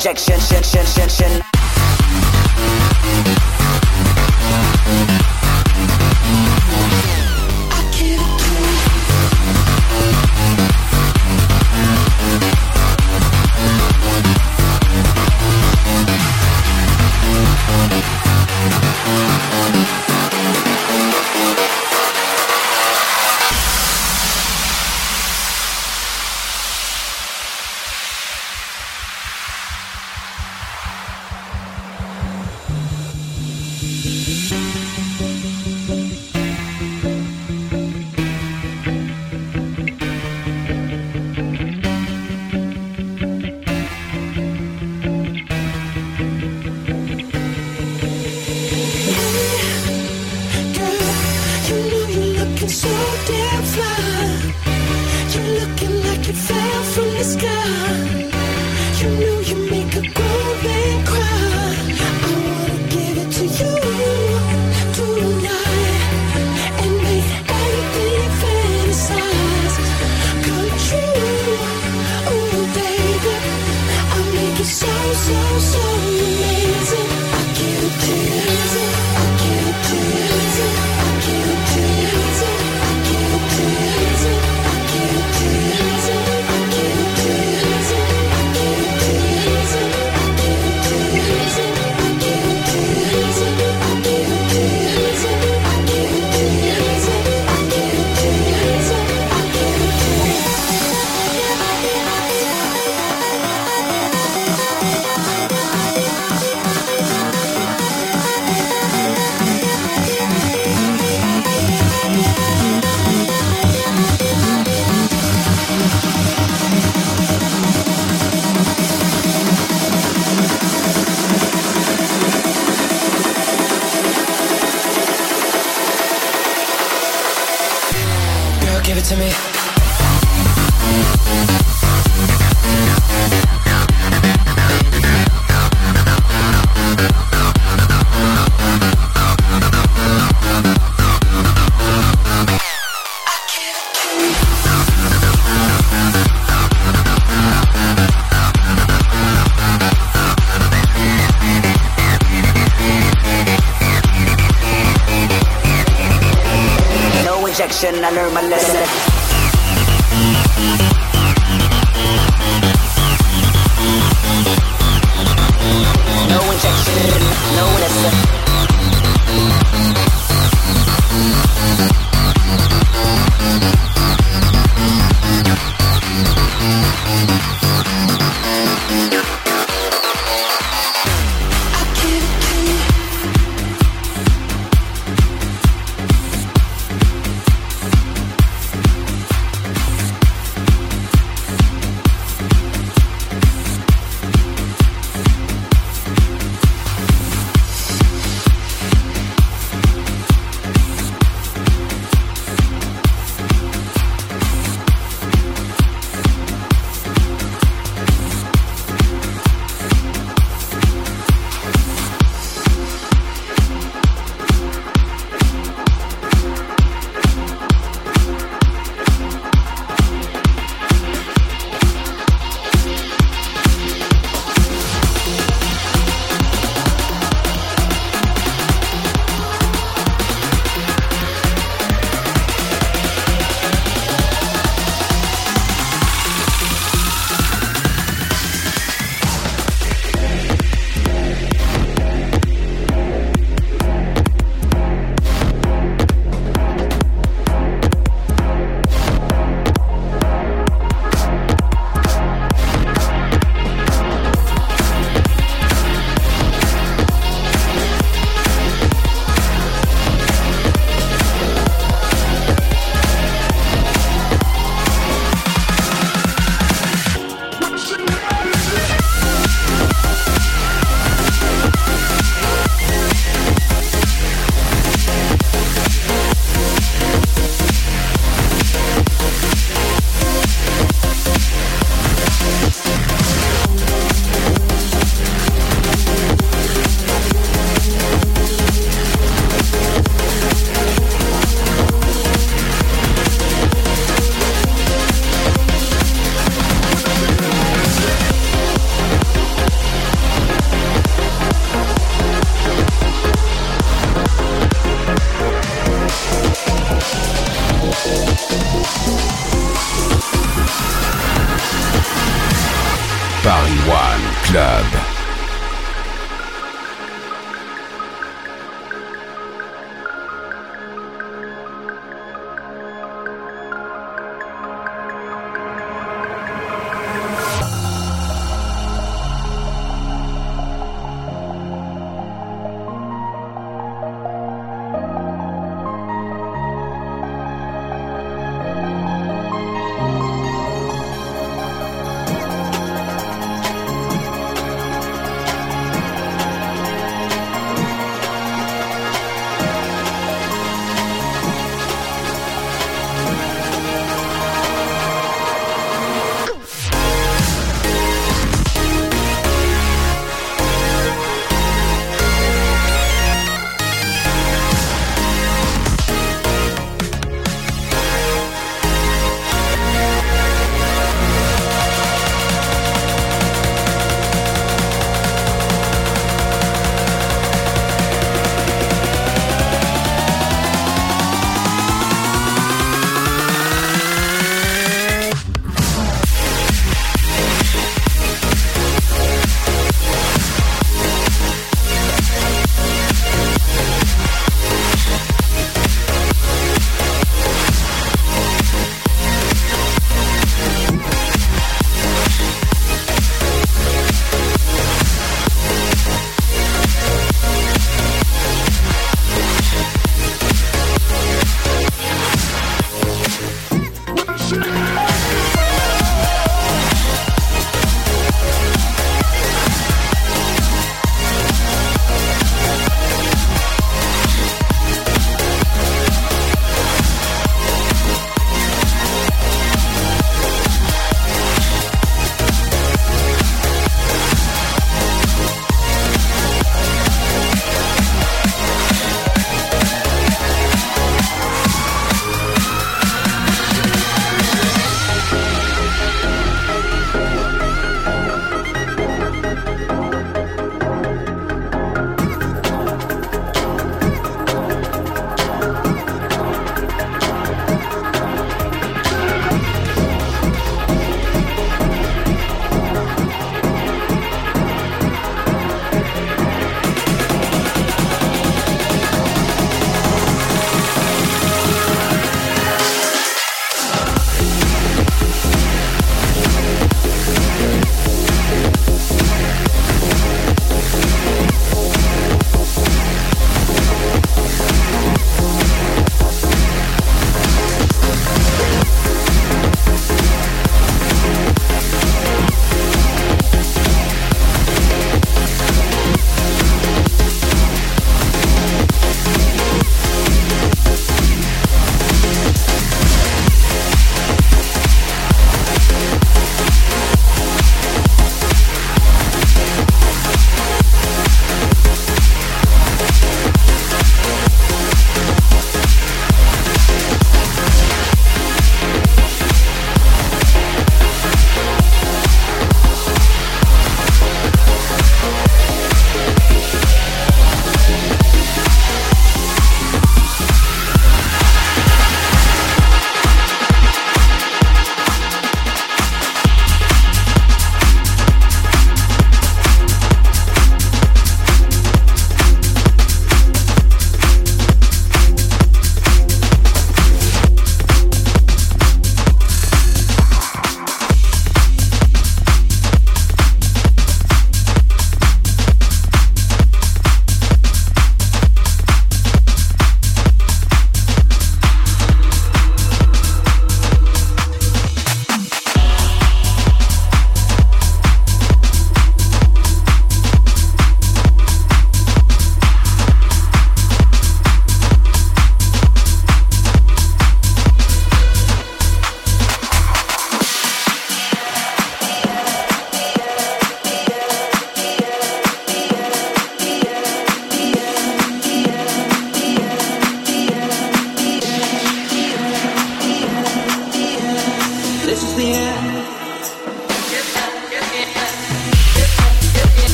I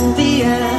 the end.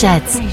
Day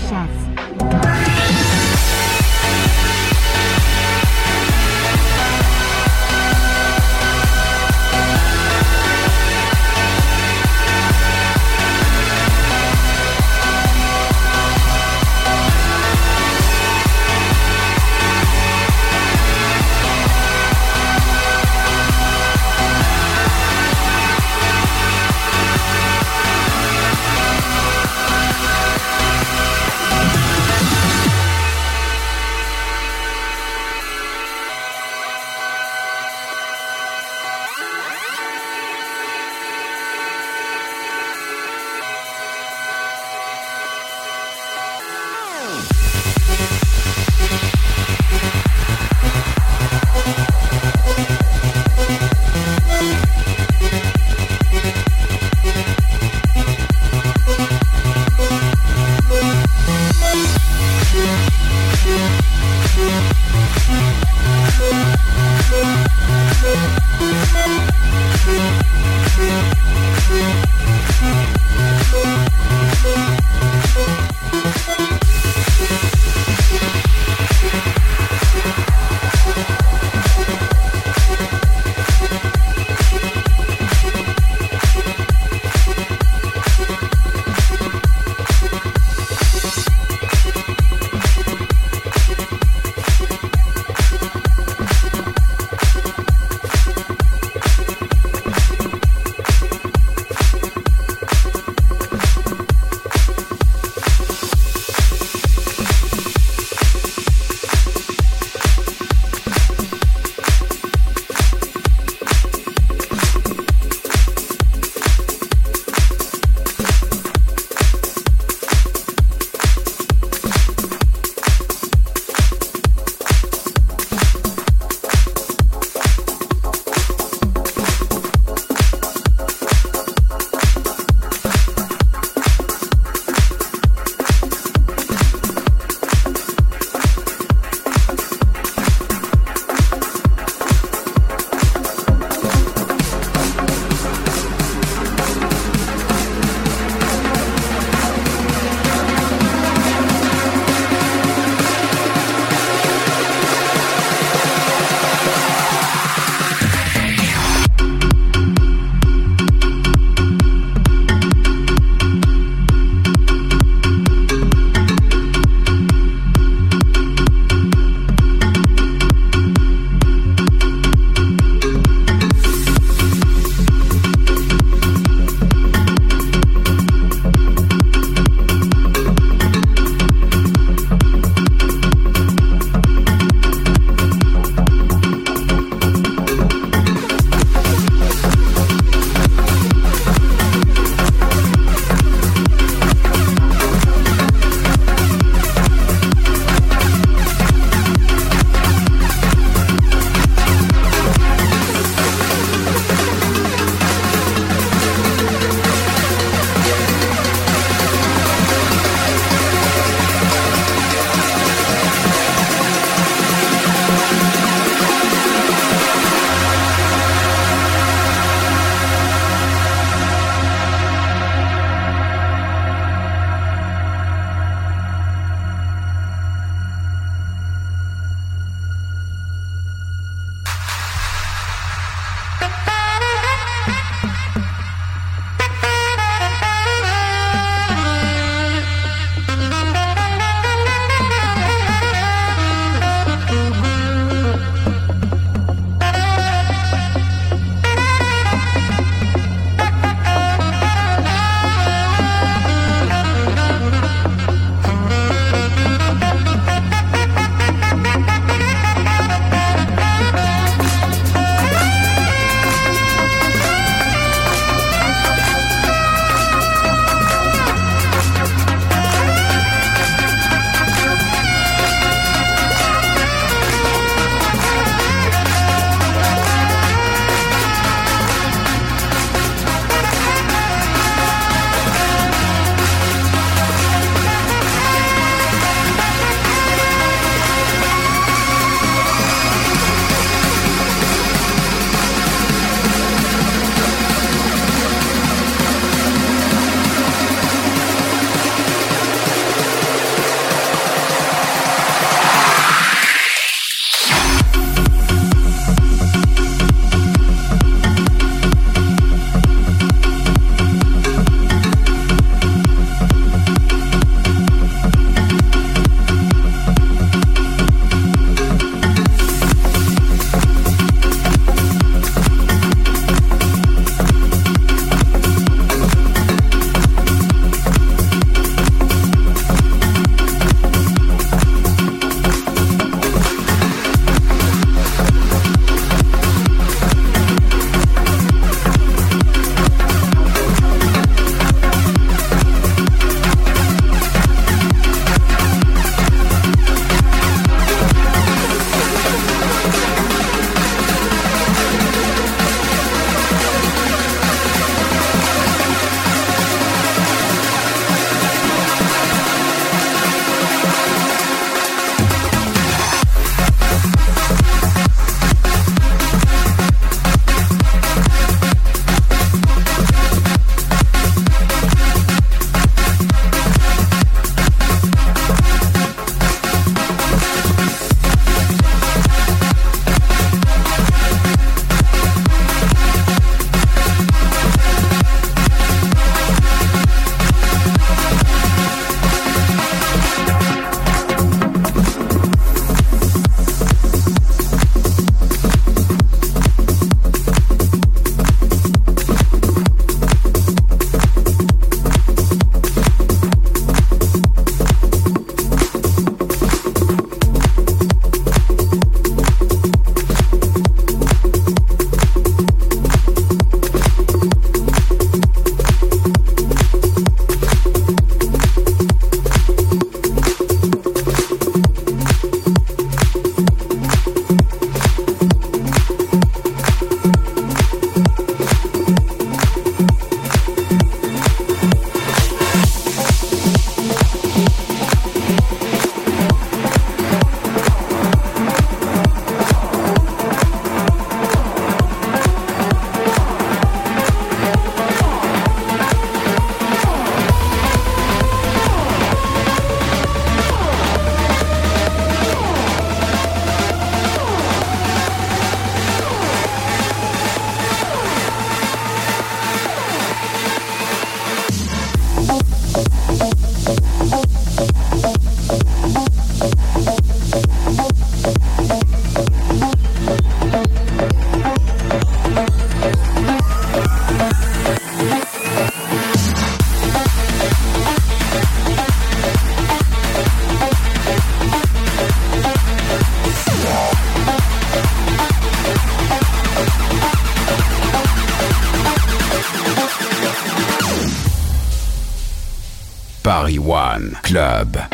Club.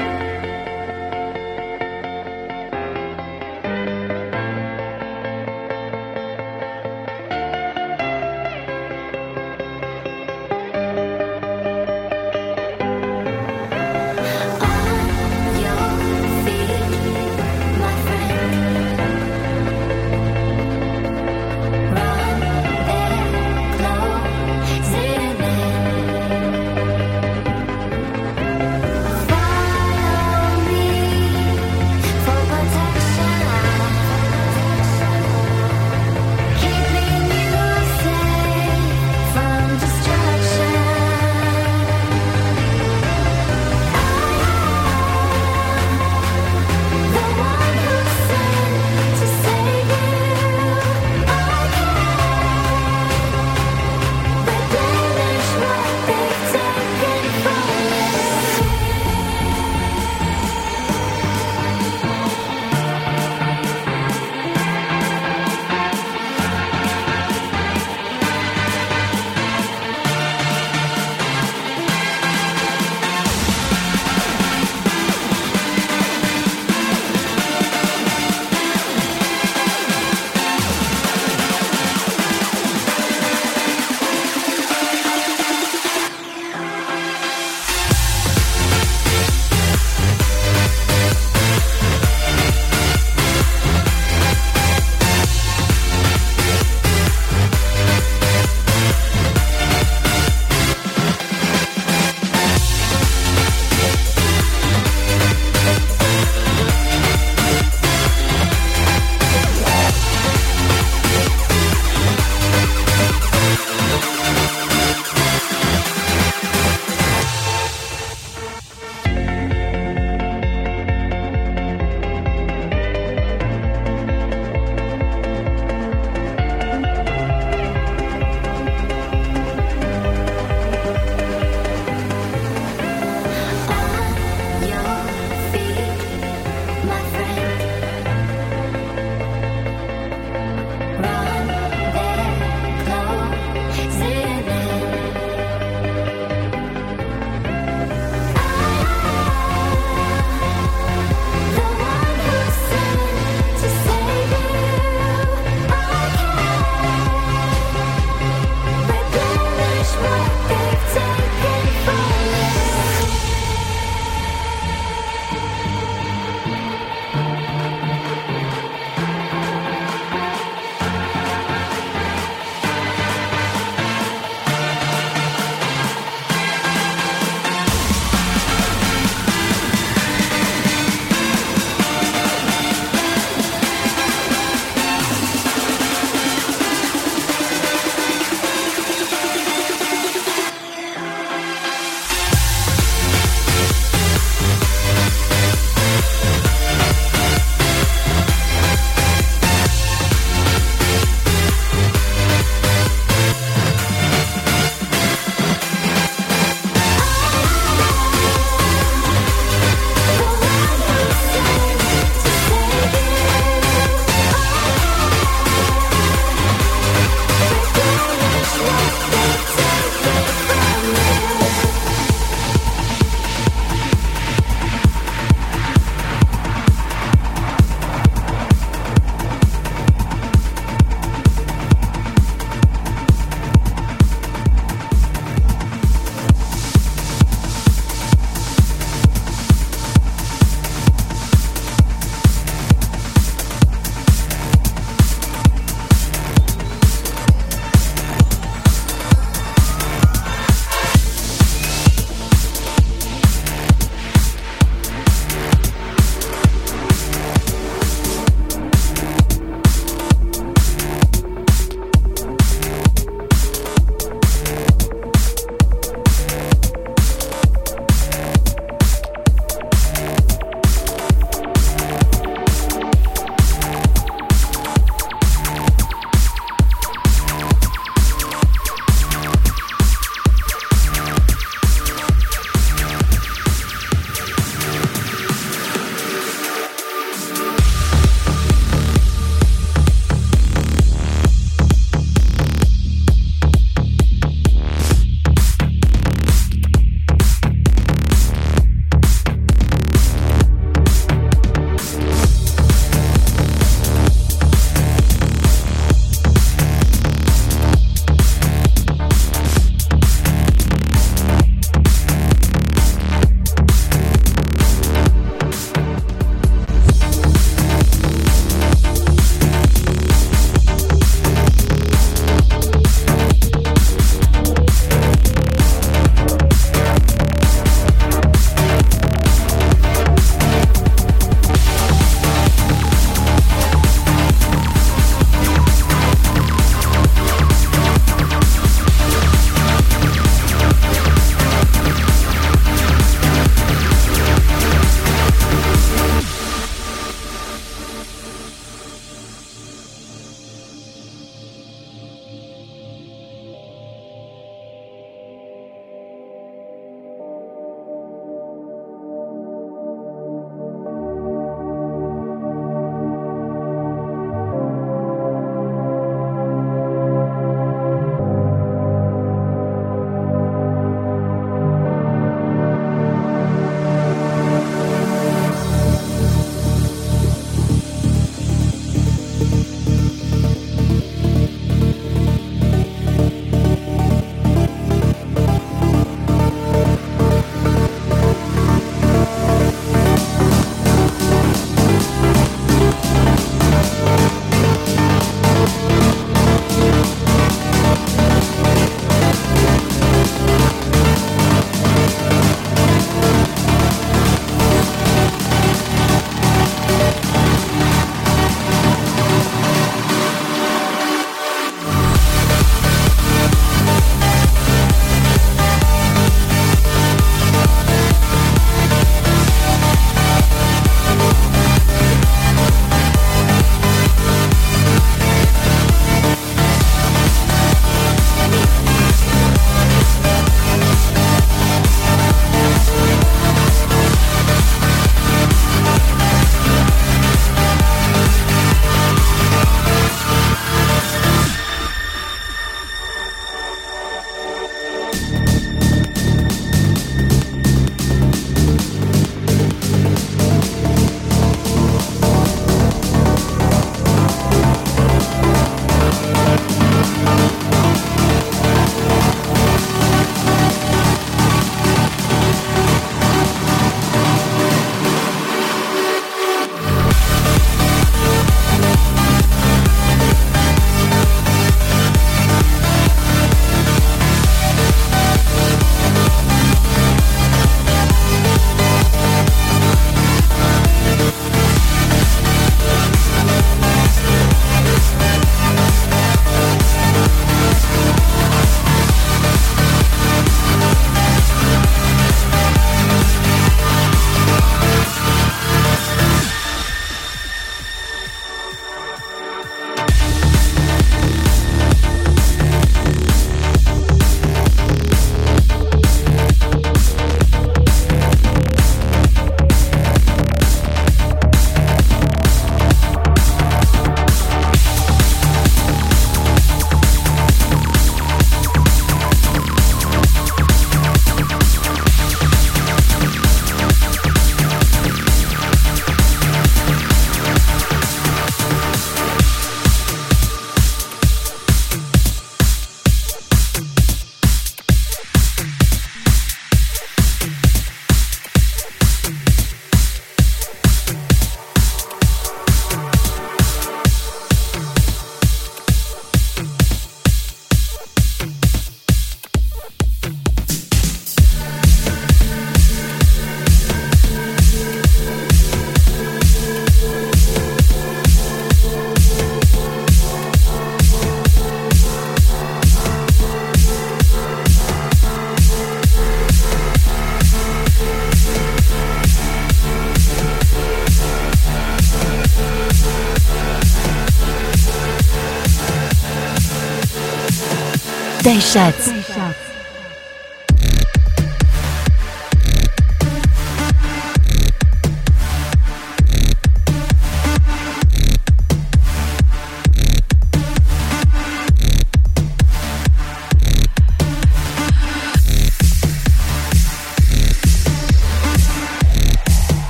Schatz.